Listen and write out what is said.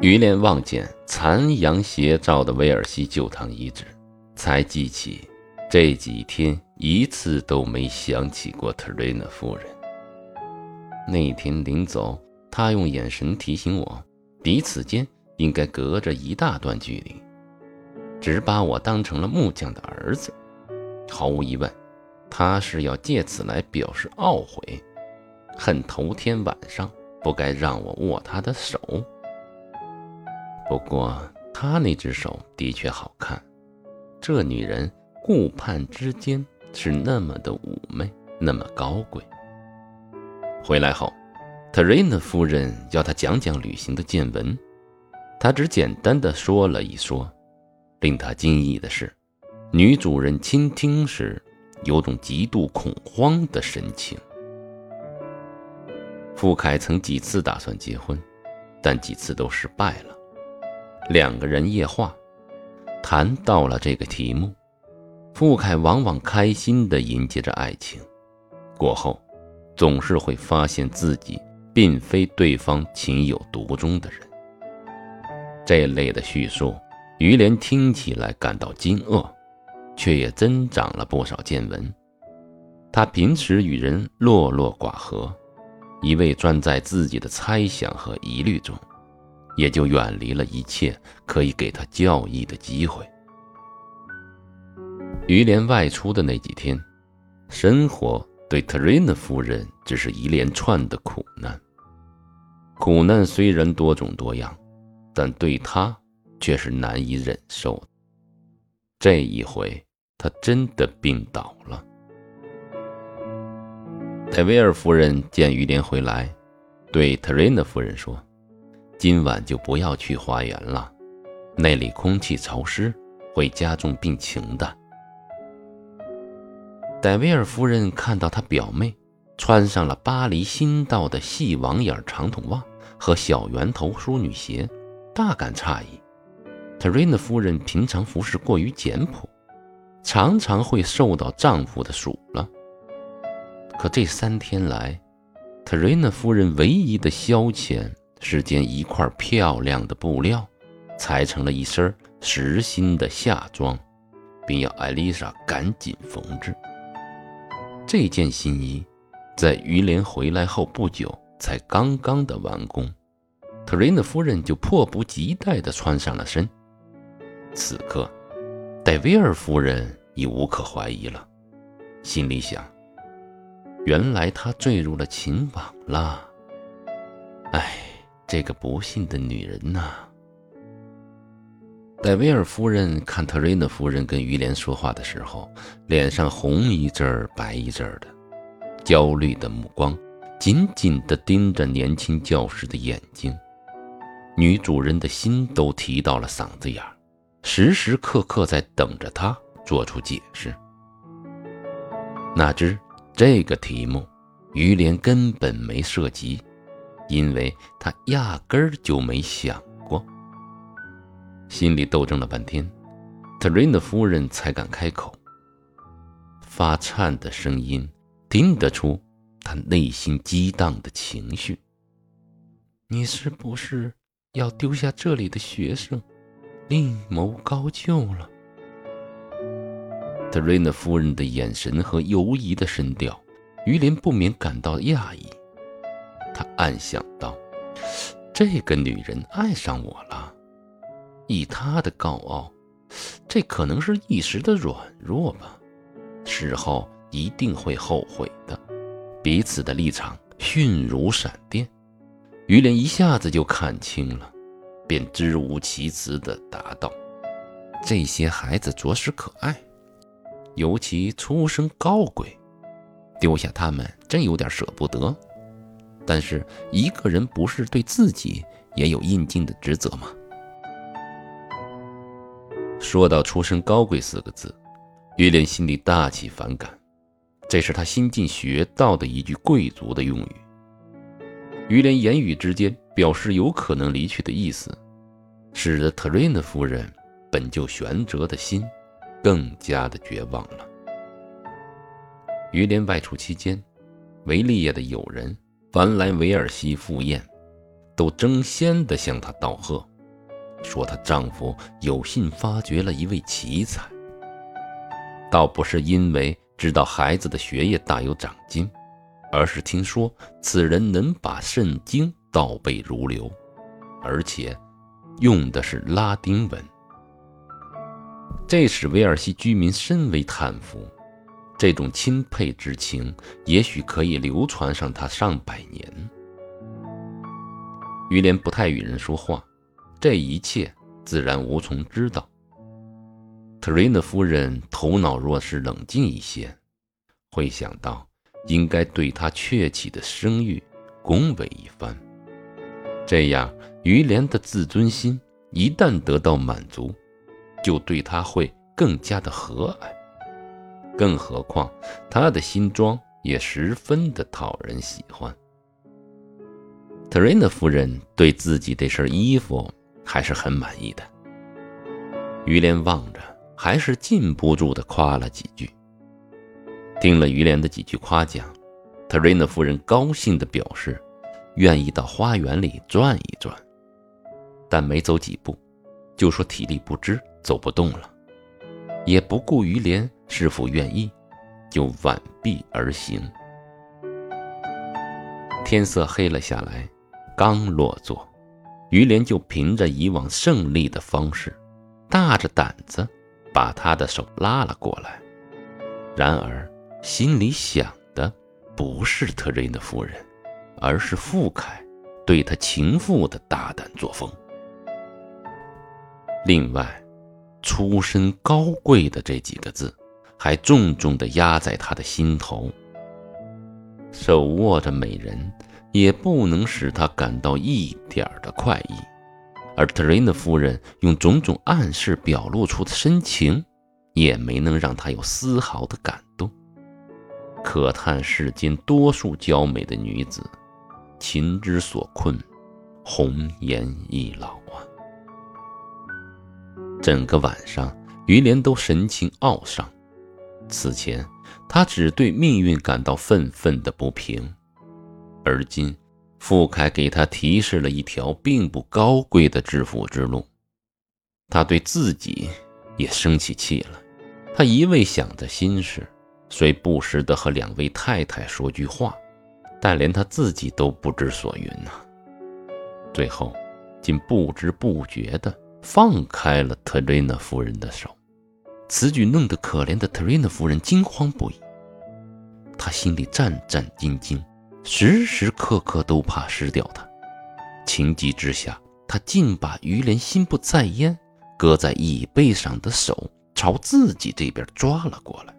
于连望见残阳斜照的威尔西旧堂遗址，才记起这几天一次都没想起过特瑞娜夫人。那天临走，他用眼神提醒我，彼此间应该隔着一大段距离，只把我当成了木匠的儿子。毫无疑问，他是要借此来表示懊悔，恨头天晚上不该让我握他的手。不过，她那只手的确好看。这女人顾盼之间是那么的妩媚，那么高贵。回来后，特瑞娜夫人要他讲讲旅行的见闻，他只简单的说了一说。令他惊异的是，女主人倾听时有种极度恐慌的神情。傅凯曾几次打算结婚，但几次都失败了。两个人夜话，谈到了这个题目。傅凯往往开心地迎接着爱情，过后，总是会发现自己并非对方情有独钟的人。这类的叙述，于连听起来感到惊愕，却也增长了不少见闻。他平时与人落落寡合，一味钻在自己的猜想和疑虑中。也就远离了一切可以给他教义的机会。于连外出的那几天，生活对特瑞娜夫人只是一连串的苦难。苦难虽然多种多样，但对她却是难以忍受。这一回，她真的病倒了。戴维尔夫人见于连回来，对特瑞娜夫人说。今晚就不要去花园了，那里空气潮湿，会加重病情的。戴维尔夫人看到她表妹穿上了巴黎新到的细网眼长筒袜和小圆头淑女鞋，大感诧异。特瑞娜夫人平常服饰过于简朴，常常会受到丈夫的数落。可这三天来，特瑞娜夫人唯一的消遣。是件一块漂亮的布料，裁成了一身实心的夏装，并要艾丽莎赶紧缝制。这件新衣在于连回来后不久才刚刚的完工，特瑞娜夫人就迫不及待地穿上了身。此刻，戴维尔夫人已无可怀疑了，心里想：原来她坠入了情网了。唉。这个不幸的女人呐！戴维尔夫人看特瑞娜夫人跟于连说话的时候，脸上红一阵儿白一阵儿的，焦虑的目光紧紧地盯着年轻教师的眼睛。女主人的心都提到了嗓子眼儿，时时刻刻在等着他做出解释。哪知这个题目，于连根本没涉及。因为他压根儿就没想过，心里斗争了半天，特瑞娜夫人才敢开口。发颤的声音听得出他内心激荡的情绪。你是不是要丢下这里的学生，另谋高就了？特瑞娜夫人的眼神和犹疑的声调，于连不免感到讶异。他暗想到：“这个女人爱上我了，以她的高傲，这可能是一时的软弱吧。事后一定会后悔的。”彼此的立场迅如闪电，于连一下子就看清了，便支吾其词地答道：“这些孩子着实可爱，尤其出身高贵，丢下他们真有点舍不得。”但是一个人不是对自己也有应尽的职责吗？说到“出身高贵”四个字，于连心里大起反感。这是他新近学到的一句贵族的用语。于连言语之间表示有可能离去的意思，使得特瑞娜夫人本就悬着的心更加的绝望了。于连外出期间，维利亚的友人。凡来维尔西赴宴，都争先的向她道贺。说她丈夫有幸发掘了一位奇才，倒不是因为知道孩子的学业大有长进，而是听说此人能把圣经倒背如流，而且用的是拉丁文。这使威尔西居民深为叹服，这种钦佩之情也许可以流传上他上百年。于连不太与人说话，这一切自然无从知道。特瑞娜夫人头脑若是冷静一些，会想到应该对他确起的声誉恭维一番，这样于连的自尊心一旦得到满足。就对他会更加的和蔼，更何况他的新装也十分的讨人喜欢。特瑞娜夫人对自己这身衣服还是很满意的。于连望着，还是禁不住的夸了几句。听了于连的几句夸奖，特瑞娜夫人高兴的表示，愿意到花园里转一转，但没走几步，就说体力不支。走不动了，也不顾于连是否愿意，就挽臂而行。天色黑了下来，刚落座，于连就凭着以往胜利的方式，大着胆子把他的手拉了过来。然而心里想的不是特瑞的夫人，而是傅凯对他情妇的大胆作风。另外。出身高贵的这几个字，还重重地压在他的心头。手握着美人，也不能使他感到一点的快意；而特瑞娜夫人用种种暗示表露出的深情，也没能让他有丝毫的感动。可叹世间多数娇美的女子，情之所困，红颜易老啊。整个晚上，于连都神情懊丧。此前，他只对命运感到愤愤的不平，而今，傅凯给他提示了一条并不高贵的致富之路，他对自己也生起气了。他一味想着心事，虽不时的和两位太太说句话，但连他自己都不知所云呐。最后，竟不知不觉的。放开了特瑞娜夫人的手，此举弄得可怜的特瑞娜夫人惊慌不已。她心里战战兢兢，时时刻刻都怕失掉他。情急之下，她竟把于连心不在焉、搁在椅背上的手朝自己这边抓了过来。